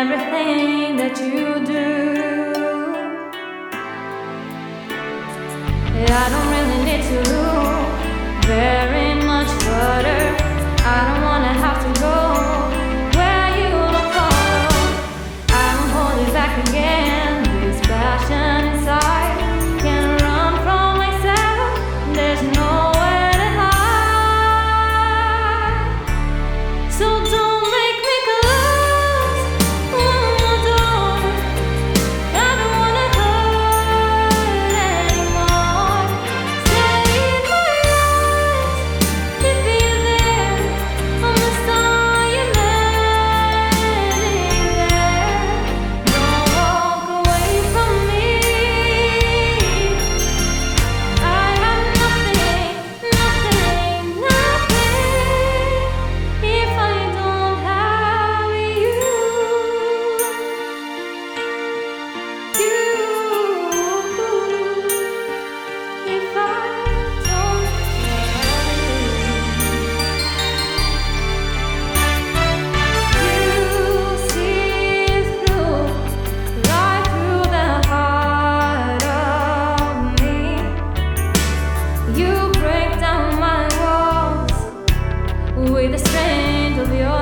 everything that you do. I don't really need to very with the strength of your